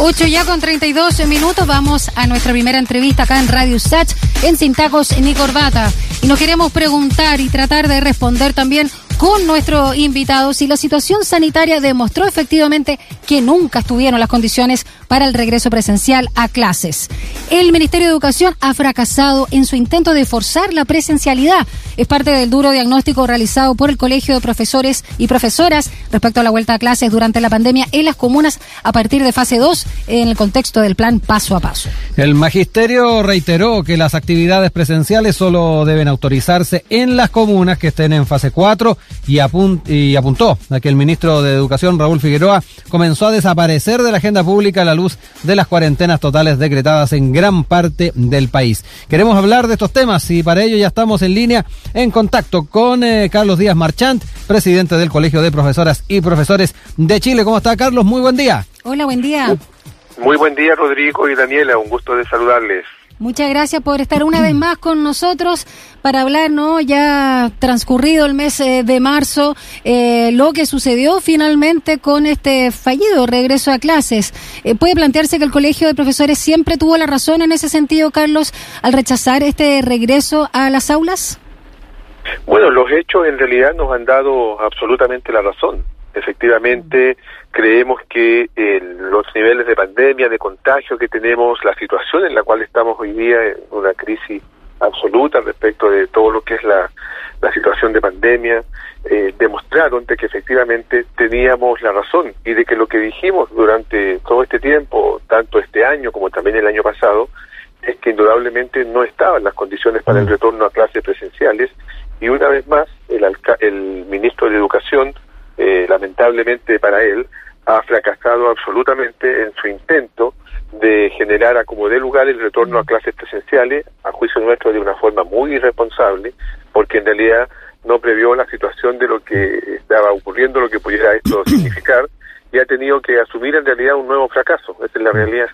8 ya con 32 minutos, vamos a nuestra primera entrevista acá en Radio Sach, en Sin ni Corbata. Y nos queremos preguntar y tratar de responder también con nuestro invitado si la situación sanitaria demostró efectivamente que nunca estuvieron las condiciones para el regreso presencial a clases. El Ministerio de Educación ha fracasado en su intento de forzar la presencialidad. Es parte del duro diagnóstico realizado por el Colegio de Profesores y Profesoras respecto a la vuelta a clases durante la pandemia en las comunas a partir de fase 2 en el contexto del plan paso a paso. El magisterio reiteró que las actividades presenciales solo deben autorizarse en las comunas que estén en fase 4 y, apuntó a que el ministro de Educación, Raúl Figueroa, comenzó a desaparecer de la agenda pública a la luz de las cuarentenas totales decretadas en gran parte del país. Queremos hablar de estos temas y para ello ya estamos en línea en contacto con eh, Carlos Díaz Marchant, presidente del Colegio de Profesoras y Profesores de Chile. ¿Cómo está, Carlos? Muy buen día. Hola, buen día. Muy buen día, Rodrigo y Daniela. Un gusto de saludarles. Muchas gracias por estar una vez más con nosotros para hablar, ¿no? Ya transcurrido el mes eh, de marzo, eh, lo que sucedió finalmente con este fallido regreso a clases. Eh, ¿Puede plantearse que el Colegio de Profesores siempre tuvo la razón en ese sentido, Carlos, al rechazar este regreso a las aulas? Bueno, los hechos en realidad nos han dado absolutamente la razón. Efectivamente, creemos que los niveles de pandemia, de contagio que tenemos, la situación en la cual estamos hoy día, en una crisis absoluta respecto de todo lo que es la, situación de pandemia, eh, demostraron de que efectivamente teníamos la razón y de que lo que dijimos durante todo este tiempo, tanto este año como también el año pasado, es que indudablemente no estaban las condiciones para el mm. retorno a clases presenciales y una vez más el, el ministro de Educación eh, lamentablemente para él, ha fracasado absolutamente en su intento de generar a como dé lugar el retorno a clases presenciales, a juicio nuestro de una forma muy irresponsable, porque en realidad no previó la situación de lo que estaba ocurriendo, lo que pudiera esto significar, y ha tenido que asumir en realidad un nuevo fracaso. Esa es la realidad.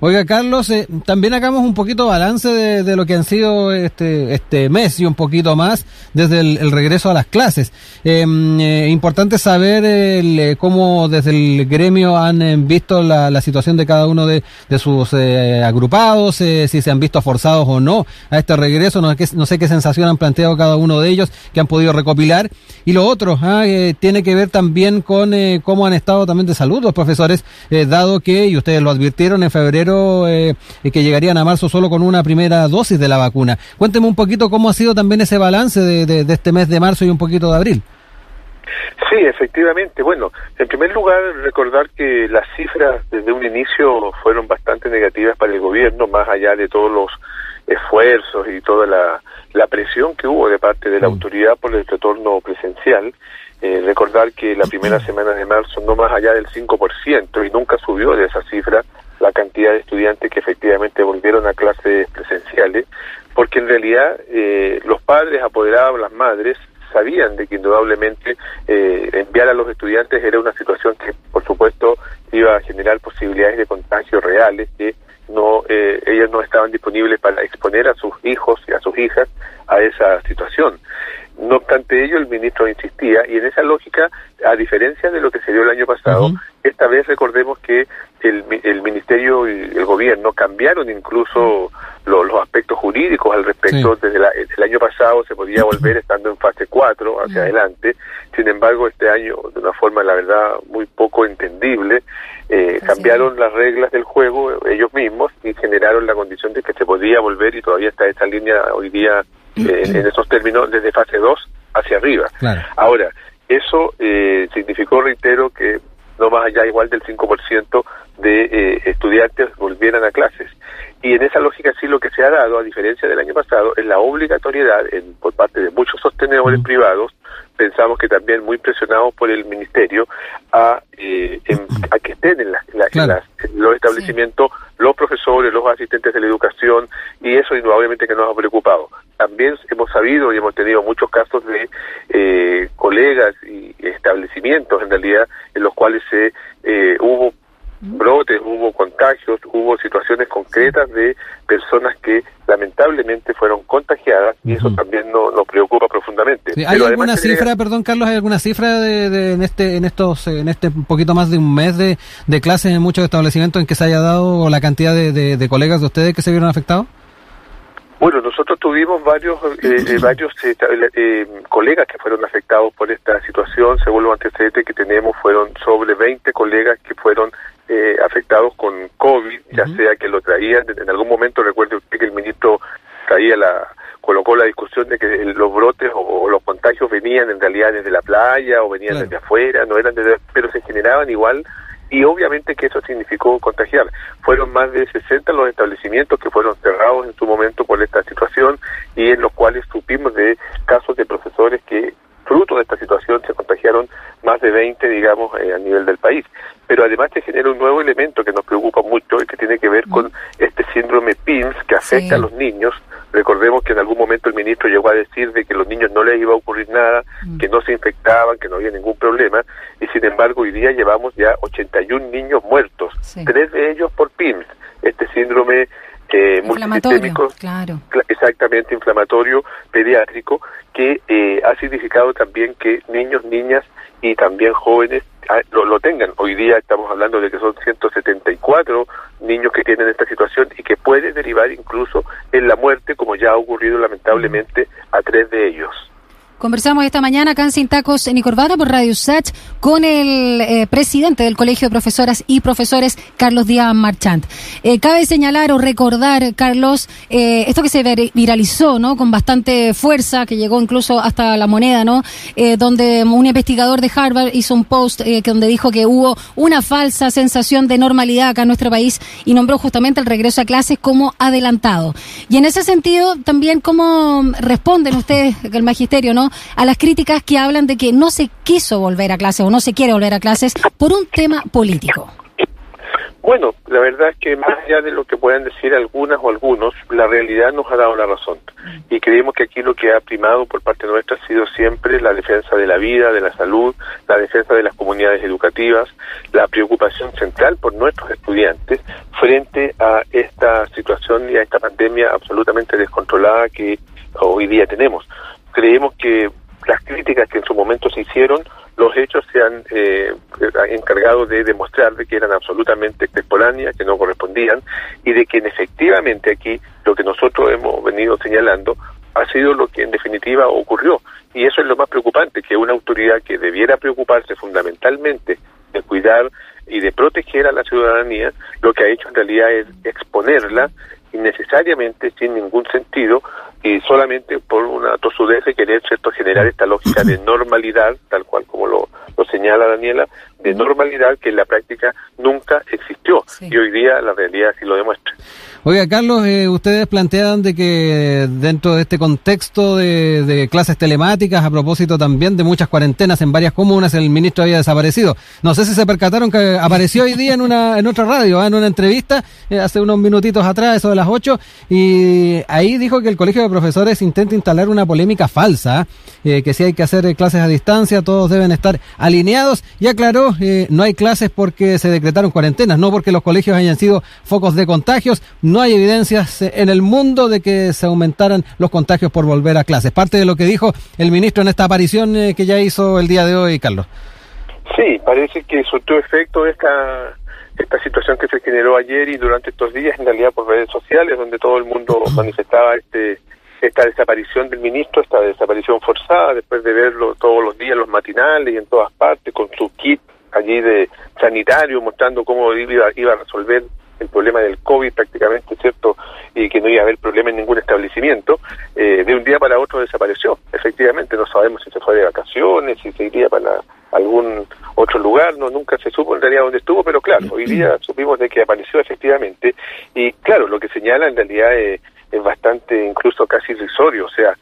Oiga, Carlos, eh, también hagamos un poquito balance de, lo que han sido este, este mes y un poquito más desde el, regreso a las clases. Em, eh, importante saber eh, cómo desde el gremio han visto la, situación de cada uno de, sus agrupados, si se han visto forzados o no a este regreso. No, no, sé qué sensación han planteado cada uno de ellos que han podido recopilar. Y lo otro ah, tiene que ver también con cómo han estado también de salud los profesores, eh, dado que, y ustedes lo advirtieron en febrero, eh, que llegarían a marzo solo con una primera dosis de la vacuna. Cuénteme un poquito cómo ha sido también ese balance de, de, este mes de marzo y un poquito de abril. Sí, efectivamente. Bueno, en primer lugar, recordar que las cifras desde un inicio fueron bastante negativas para el gobierno, más allá de todos los esfuerzos y toda la, la presión que hubo de parte de la autoridad por el retorno presencial. Eh, recordar que la primera semana de marzo no más allá del 5% y nunca subió de esa cifra la cantidad de estudiantes que efectivamente volvieron a clases presenciales, porque en realidad eh, los padres apoderados, las madres, sabían de que indudablemente eh, enviar a los estudiantes era una situación que, por supuesto, iba a generar posibilidades de contagio reales, que no eh, ellos no estaban disponibles para exponer a sus hijos y a sus hijas a esa situación. No obstante ello, el ministro insistía, y en esa lógica, a diferencia de lo que se dio el año pasado, esta vez recordemos que el, el, Ministerio y el Gobierno cambiaron incluso los aspectos jurídicos al respecto. Desde el año pasado se podía volver estando en fase 4 hacia adelante, sin embargo, este año, de una forma, la verdad, muy poco entendible, eh, cambiaron las reglas del juego ellos mismos y generaron la condición de que se podía volver, y todavía está esta línea hoy día eh, en esos términos desde fase 2 hacia arriba. Ahora, eso eh, significó, reitero, que no más allá igual del 5% de eh, estudiantes volvieran a clases. Y en esa lógica sí lo que se ha dado, a diferencia del año pasado, es la obligatoriedad en, por parte de muchos sostenedores privados, pensamos que también muy presionados por el Ministerio, a, eh, a que estén en, los establecimientos los profesores, los asistentes de la educación, y eso indudablemente que nos ha preocupado. También hemos sabido y hemos tenido muchos casos de eh, colegas y establecimientos, en realidad, en los cuales se eh, hubo brotes, hubo contagios, hubo situaciones concretas de personas que lamentablemente fueron contagiadas y eso también nos preocupa profundamente. ¿Hay alguna cifra, perdón Carlos, hay alguna cifra de, en este en estos en este poquito más de un mes de, de clases en muchos establecimientos en que se haya dado la cantidad de, de colegas de ustedes que se vieron afectados? Bueno, nosotros tuvimos varios eh, eh, varios eh, colegas que fueron afectados por esta situación. Según los antecedentes que tenemos, fueron sobre 20 colegas que fueron afectados con COVID, ya sea que lo traían, en algún momento recuerde usted que el ministro traía la colocó la discusión de que los brotes o, los contagios venían en realidad desde la playa o venían desde afuera, no eran desde, pero se generaban igual y obviamente que eso significó contagiar. Fueron más de 60 los establecimientos que fueron cerrados en su momento por esta situación y en los cuales supimos de casos de profesores que fruto de esta situación se contagiaron más de 20, digamos, eh, a nivel del país. Además se genera un nuevo elemento que nos preocupa mucho y que tiene que ver con este síndrome PIMS que afecta a los niños. Recordemos que en algún momento el ministro llegó a decir de que a los niños no les iba a ocurrir nada, mm. que no se infectaban, que no había ningún problema, y sin embargo hoy día llevamos ya 81 niños muertos, tres de ellos por PIMS, este síndrome eh, multisistémico, claro. exactamente inflamatorio pediátrico, que eh, ha significado también que niños, niñas y también jóvenes ah, lo, lo, tengan. Hoy día estamos hablando de que son 174 niños que tienen esta situación y que puede derivar incluso en la muerte, como ya ha ocurrido lamentablemente a tres de ellos. Conversamos esta mañana acá en Sin Tacos en Corbata por Radio Sach con el eh, presidente del Colegio de Profesoras y Profesores, Carlos Díaz Marchant. Eh, cabe señalar o recordar, Carlos, eh, esto que se viralizó, ¿no? Con bastante fuerza, que llegó incluso hasta la moneda, ¿no? donde un investigador de Harvard hizo un post donde dijo que hubo una falsa sensación de normalidad acá en nuestro país y nombró justamente el regreso a clases como adelantado. Y en ese sentido, también, ¿cómo responden ustedes, el magisterio, ¿no? A las críticas que hablan de que no se quiso volver a clases o no se quiere volver a clases por un tema político. Bueno, la verdad es que más allá de lo que puedan decir algunas o algunos, la realidad nos ha dado la razón. Y creemos que aquí lo que ha primado por parte nuestra ha sido siempre la defensa de la vida, de la salud, la defensa de las comunidades educativas, la preocupación central por nuestros estudiantes frente a esta situación y a esta pandemia absolutamente descontrolada que hoy día tenemos creemos que las críticas que en su momento se hicieron, los hechos se han eh, encargado de demostrar de que eran absolutamente extemporáneas, que no correspondían, y de que efectivamente aquí lo que nosotros hemos venido señalando ha sido lo que en definitiva ocurrió. Y eso es lo más preocupante, que una autoridad que debiera preocuparse fundamentalmente de cuidar y de proteger a la ciudadanía, lo que ha hecho en realidad es exponerla innecesariamente, sin ningún sentido, y solamente por una tosudez de querer cierto generar esta lógica de normalidad, tal cual como lo, lo señala Daniela, de normalidad que en la práctica nunca existió y hoy día la realidad sí lo demuestra. Oiga, Carlos, eh, ustedes plantean de que dentro de este contexto de, clases telemáticas, a propósito también de muchas cuarentenas en varias comunas, el ministro había desaparecido. No sé si se percataron que apareció hoy día en una en otra radio, ¿eh? en una entrevista eh, hace unos minutitos atrás, eso de las 8, y ahí dijo que el Colegio de Profesores intenta instalar una polémica falsa, que si hay que hacer clases a distancia, todos deben estar alineados, y aclaró, no hay clases porque se decretaron cuarentenas, no porque los colegios hayan sido focos de contagios, hay evidencias en el mundo de que se aumentaran los contagios por volver a clases. Parte de lo que dijo el ministro en esta aparición eh, que ya hizo el día de hoy, Carlos. Sí, parece que surtió efecto esta esta situación que se generó ayer y durante estos días, en realidad por redes sociales, donde todo el mundo manifestaba este esta desaparición del ministro, esta desaparición forzada, después de verlo todos los días, los matinales y en todas partes, con su kit allí de sanitario, mostrando cómo iba, iba a resolver el problema del COVID prácticamente, ¿cierto? Y que no iba a haber problema en ningún establecimiento, eh, de un día para otro desapareció. Efectivamente, no sabemos si se fue de vacaciones, si se iría para algún otro lugar, no nunca se supo en realidad dónde estuvo, pero claro, hoy día supimos de que apareció efectivamente y claro, lo que señala en realidad es, es bastante incluso casi irrisorio, o sea,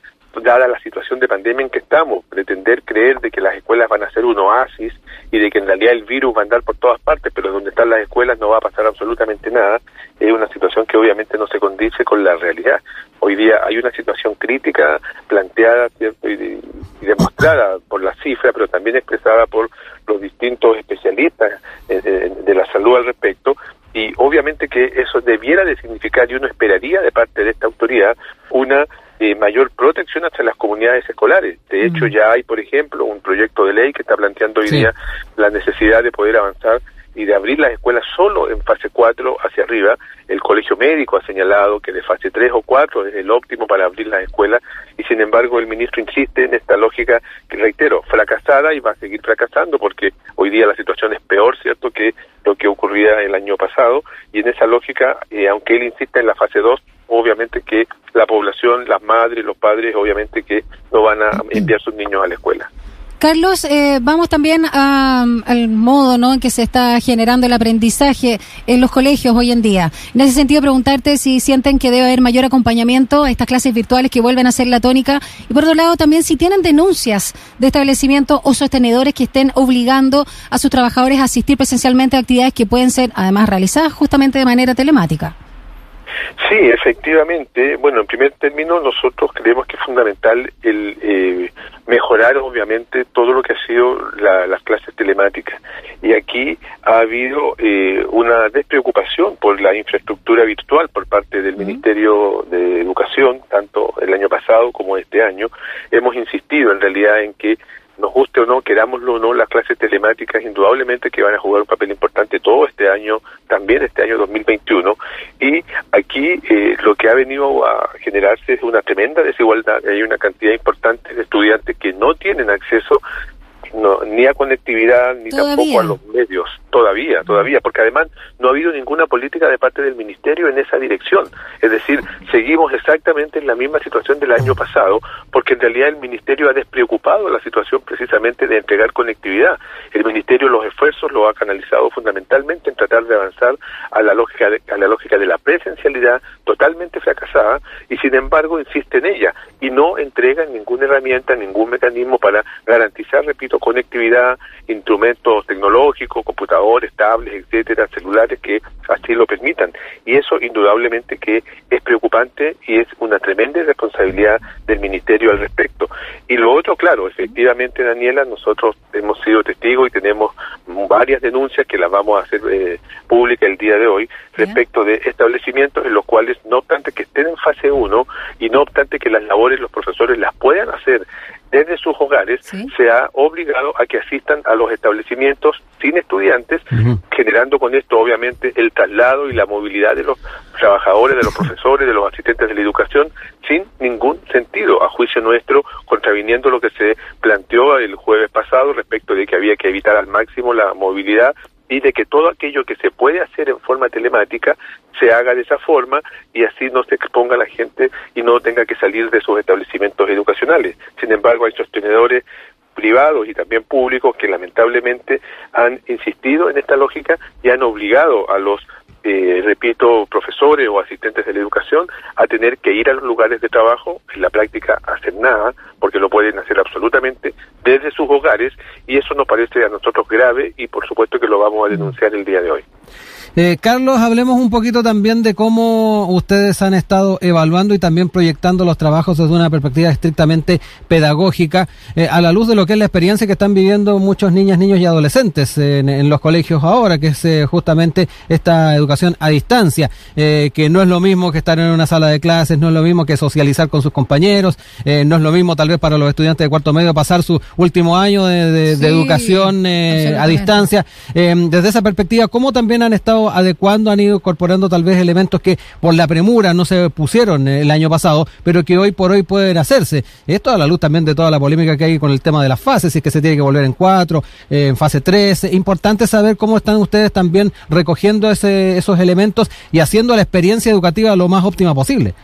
dada la situación de pandemia en que estamos, pretender creer de que las escuelas van a ser un oasis y de que en realidad el virus va a andar por todas partes, pero donde están las escuelas no va a pasar absolutamente nada, es una situación que obviamente no se condice con la realidad. Hoy día hay una situación crítica planteada. Y, demostrada por la cifra, pero también expresada por los distintos especialistas de la salud al respecto, y obviamente que eso debiera de significar, y uno esperaría de parte de esta autoridad, una eh, mayor protección hacia las comunidades escolares. De hecho, ya hay, por ejemplo, un proyecto de ley que está planteando hoy día la necesidad de poder avanzar y de abrir las escuelas solo en fase 4 hacia arriba. El colegio médico ha señalado que de fase 3 o 4 es el óptimo para abrir las escuelas y sin embargo el ministro insiste en esta lógica que reitero, fracasada y va a seguir fracasando porque hoy día la situación es peor, ¿cierto?, que lo que ocurría el año pasado y en esa lógica, eh, aunque él insiste en la fase 2, obviamente que la población, las madres, los padres, obviamente que no van a enviar sus niños a la escuela. Carlos, eh, vamos también al modo ¿no? en que se está generando el aprendizaje en los colegios hoy en día. En ese sentido, preguntarte si sienten que debe haber mayor acompañamiento a estas clases virtuales que vuelven a ser la tónica. Y por otro lado, también si tienen denuncias de establecimientos o sostenedores que estén obligando a sus trabajadores a asistir presencialmente a actividades que pueden ser además realizadas justamente de manera telemática. Sí, efectivamente. Bueno, en primer término, nosotros creemos que es fundamental el eh, mejorar, obviamente, todo lo que ha sido las clases telemáticas. Y aquí ha habido eh, una despreocupación por la infraestructura virtual por parte del Ministerio de Educación, tanto el año pasado como este año. Hemos insistido, en realidad, en que nos guste o no, querámoslo o no, las clases telemáticas indudablemente que van a jugar un papel importante todo este año, también este año 2021, y aquí eh, lo que ha venido a generarse es una tremenda desigualdad, hay una cantidad importante de estudiantes que no tienen acceso ni a conectividad ni tampoco a los medios. Todavía todavía porque además no ha habido ninguna política de parte del ministerio en esa dirección. Es decir seguimos exactamente en la misma situación del año pasado porque en realidad el ministerio ha despreocupado la situación precisamente de entregar conectividad. El ministerio los esfuerzos lo ha canalizado fundamentalmente en tratar de avanzar a la lógica de, a la lógica de la presencialidad totalmente fracasada y sin embargo insiste en ella y no entrega ninguna herramienta ningún mecanismo para garantizar repito conectividad, instrumentos tecnológicos, computadores, tablets, etcétera, celulares que así lo permitan. Y eso indudablemente que es preocupante y es una tremenda responsabilidad del Ministerio al respecto. Y lo otro, claro, efectivamente, Daniela, nosotros hemos sido testigos y tenemos varias denuncias que las vamos a hacer eh, públicas el día de hoy respecto de establecimientos en los cuales, no obstante que estén en fase 1 y no obstante que las labores los profesores las puedan hacer desde sus hogares, se ha obligado a que asistan a los establecimientos sin estudiantes, generando con esto obviamente el traslado y la movilidad de los trabajadores, de los profesores, de los asistentes de la educación, sin ningún sentido, a juicio nuestro, contraviniendo lo que se planteó el jueves pasado respecto de que había que evitar al máximo la movilidad y de que todo aquello que se puede hacer en forma telemática se haga de esa forma y así no se exponga la gente y no tenga que salir de sus establecimientos educacionales. Sin embargo, hay sostenedores privados y también públicos que lamentablemente han insistido en esta lógica y han obligado a los eh, repito, profesores o asistentes de la educación a tener que ir a los lugares de trabajo, en la práctica hacer nada, porque lo pueden hacer absolutamente desde sus hogares y eso nos parece a nosotros grave y por supuesto que lo vamos a denunciar el día de hoy. Eh, Carlos, hablemos un poquito también de cómo ustedes han estado evaluando y también proyectando los trabajos desde una perspectiva estrictamente pedagógica, eh, a la luz de lo que es la experiencia que están viviendo muchos niñas, niños y adolescentes en, los colegios ahora, que es eh, justamente esta educación a distancia, que no es lo mismo que estar en una sala de clases, no es lo mismo que socializar con sus compañeros, no es lo mismo tal vez para los estudiantes de cuarto medio pasar su último año de, educación a distancia. desde esa perspectiva, ¿cómo también han estado adecuando, han ido incorporando tal vez elementos que por la premura no se pusieron el año pasado, pero que hoy por hoy pueden hacerse. Esto a la luz también de toda la polémica que hay con el tema de las fases, si es que se tiene que volver en cuatro, eh, en fase tres. Importante saber cómo están ustedes también recogiendo ese, esos elementos y haciendo la experiencia educativa lo más óptima posible.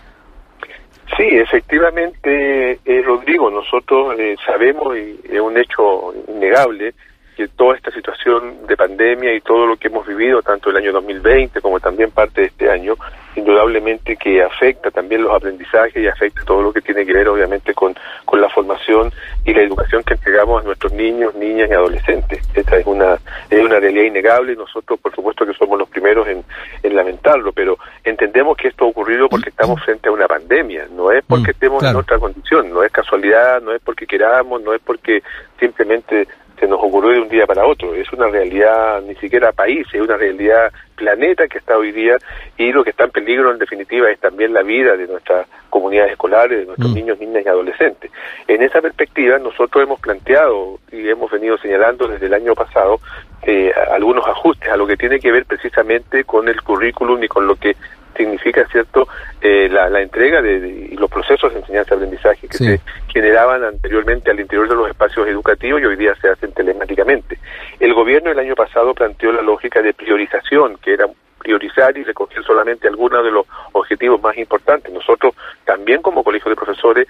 Sí, efectivamente, eh, Rodrigo, nosotros eh, sabemos, y es un hecho innegable, que toda esta situación de pandemia y todo lo que hemos vivido, tanto el año 2020 como también parte de este año, indudablemente que afecta también los aprendizajes y afecta todo lo que tiene que ver obviamente con, con la formación y la educación que entregamos a nuestros niños, niñas y adolescentes. Esta es una, es una realidad innegable. Y nosotros por supuesto que somos los primeros en, en lamentarlo, pero en entendemos que esto ha ocurrido porque estamos frente a una pandemia, no es porque Mm, estemos en otra condición, no es casualidad, no es porque queramos, no es porque simplemente se nos ocurrió de un día para otro, es una realidad ni siquiera país, es una realidad planeta que está hoy día y lo que está en peligro en definitiva es también la vida de nuestras comunidades escolares, de nuestros Mm. niños, niñas y adolescentes. En esa perspectiva nosotros hemos planteado y hemos venido señalando desde el año pasado eh, algunos ajustes a lo que tiene que ver precisamente con el currículum y con lo que significa cierto eh, la, la entrega de, de- y los procesos de enseñanza-aprendizaje que Sí. se generaban anteriormente al interior de los espacios educativos y hoy día se hacen telemáticamente. El gobierno el año pasado planteó la lógica de priorización, que era priorizar y recoger solamente algunos de los objetivos más importantes. Nosotros también como colegio de profesores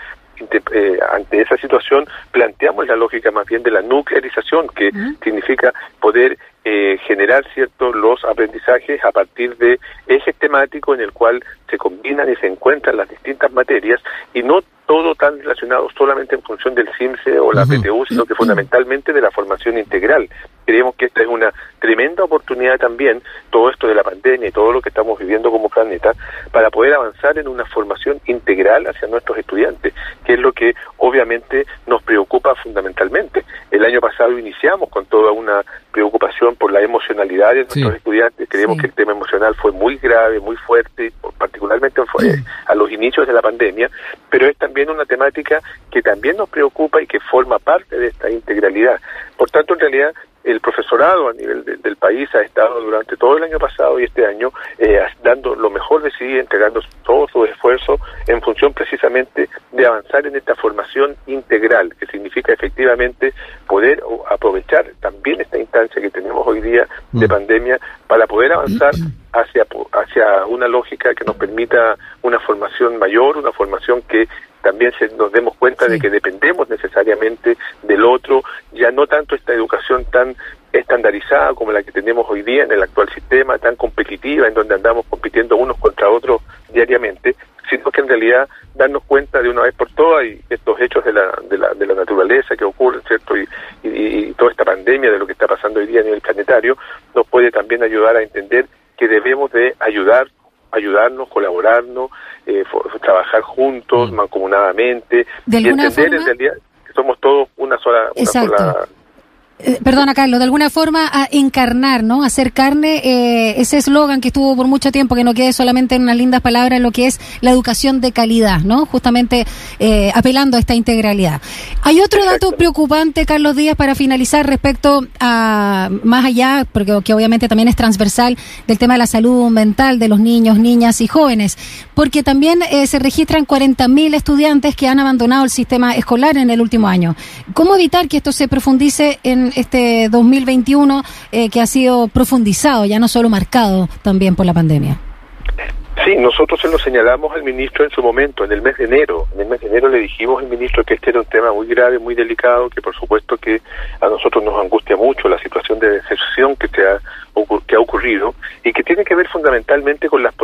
eh, ante esa situación planteamos la lógica más bien de la nuclearización, que significa poder generar ciertos los aprendizajes a partir de ejes temáticos en el cual se combinan y se encuentran las distintas materias y no todo tan relacionado solamente en función del CIMSE o la. PTU, sino que fundamentalmente de la formación integral. Creemos que esta es una tremenda oportunidad también, todo esto de la pandemia y todo lo que estamos viviendo como planeta, para poder avanzar en una formación integral hacia nuestros estudiantes, que es lo que obviamente nos preocupa fundamentalmente. El año pasado iniciamos con toda una preocupación por la emocionalidad de nuestros Sí. estudiantes. Creemos Sí. que el tema emocional fue muy grave, muy fuerte, particularmente fue a los inicios de la pandemia, pero es también una temática que también nos preocupa y que forma parte de esta integralidad. Por tanto, en realidad, el profesorado a nivel de- del país ha estado durante todo el año pasado y este año eh, dando lo mejor de sí, entregando todo su esfuerzo en función precisamente de avanzar en esta formación integral, que significa efectivamente poder aprovechar también esta instancia que tenemos hoy día de Mm. pandemia para poder avanzar hacia, hacia una lógica que nos permita una formación mayor, una formación que también se, nos demos cuenta de que dependemos necesariamente del otro, ya no tanto esta educación tan estandarizada como la que tenemos hoy día en el actual sistema, tan competitiva, en donde andamos compitiendo unos contra otros diariamente, sino que en realidad darnos cuenta de una vez por todas y estos hechos de la, de la, de la naturaleza que ocurren, ¿cierto? Y, y- y toda esta pandemia de lo que está pasando hoy día a nivel planetario, nos puede también ayudar a entender que debemos de ayudar ayudarnos, colaborarnos, eh, trabajar juntos, Mm. mancomunadamente, De y entender forma- en realidad que somos todos una sola, una Exacto. sola perdona, Carlos, de alguna forma a encarnar, ¿no? Hacer carne eh, ese eslogan que estuvo por mucho tiempo, que no quede solamente en unas lindas palabras, lo que es la educación de calidad, ¿no? Justamente eh, apelando a esta integralidad. Hay otro dato preocupante, Carlos Díaz, para finalizar respecto a, más allá, porque que obviamente también es transversal, del tema de la salud mental de los niños, niñas y jóvenes, porque también eh, se registran 40.000 estudiantes que han abandonado el sistema escolar en el último año. ¿Cómo evitar que esto se profundice en este 2021 eh, que ha sido profundizado, ya no solo marcado también por la pandemia? Sí, nosotros se lo señalamos al ministro en su momento, en el mes de enero. En el mes de enero le dijimos al ministro que este era un tema muy grave, muy delicado, que por supuesto que a nosotros nos angustia mucho la situación de deserción que, se ha, que ha ocurrido y que tiene que ver fundamentalmente con las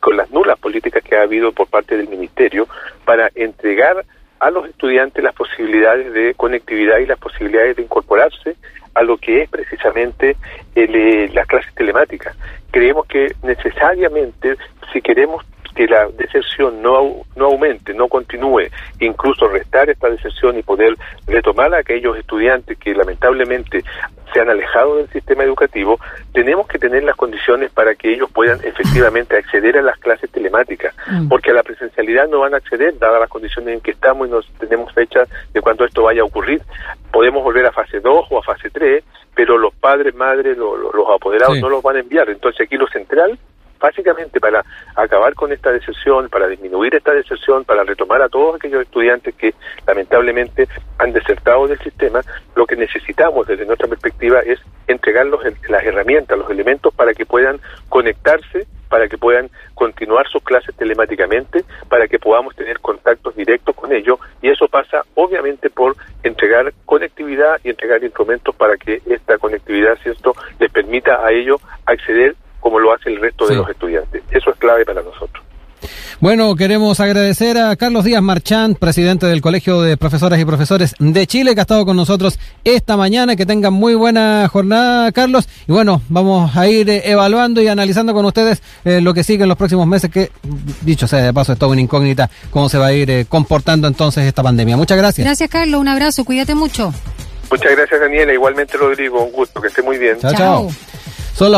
con las nulas políticas que ha habido por parte del ministerio para entregar a los estudiantes las posibilidades de conectividad y las posibilidades de incorporarse a lo que es precisamente eh, las clases telemáticas. Creemos que necesariamente, si queremos que la deserción no, no aumente, no continúe, incluso restar esta deserción y poder retomar a aquellos estudiantes que lamentablemente se han alejado del sistema educativo, tenemos que tener las condiciones para que ellos puedan efectivamente acceder a las clases telemáticas, Mm. porque a la presencialidad no van a acceder, dadas las condiciones en que estamos y no tenemos fecha de cuándo esto vaya a ocurrir. Podemos volver a fase 2 o a fase 3, pero los padres, madres, lo- lo- los apoderados Sí. no los van a enviar. Entonces aquí lo central básicamente para acabar con esta deserción, para disminuir esta deserción, para retomar a todos aquellos estudiantes que lamentablemente han desertado del sistema, lo que necesitamos desde nuestra perspectiva es entregarlos el- las herramientas, los elementos para que puedan conectarse, para que puedan continuar sus clases telemáticamente, para que podamos tener contactos directos con ellos y eso pasa obviamente por entregar conectividad y entregar instrumentos para que esta conectividad, ¿cierto?, les permita a ellos acceder como lo hace el resto de los estudiantes. Eso es clave para nosotros. Bueno, queremos agradecer a Carlos Díaz Marchand, presidente del Colegio de Profesoras y Profesores de Chile, que ha estado con nosotros esta mañana. Que tengan muy buena jornada, Carlos. Y bueno, vamos a ir eh, evaluando y analizando con ustedes eh, lo que sigue en los próximos meses, que dicho sea de paso, es todo una incógnita cómo se va a ir eh, comportando entonces esta pandemia. Muchas gracias. Gracias, Carlos. Un abrazo. Cuídate mucho. Muchas gracias, Daniela. Igualmente, Rodrigo. Un gusto. Que esté muy bien. chao. chao. Son las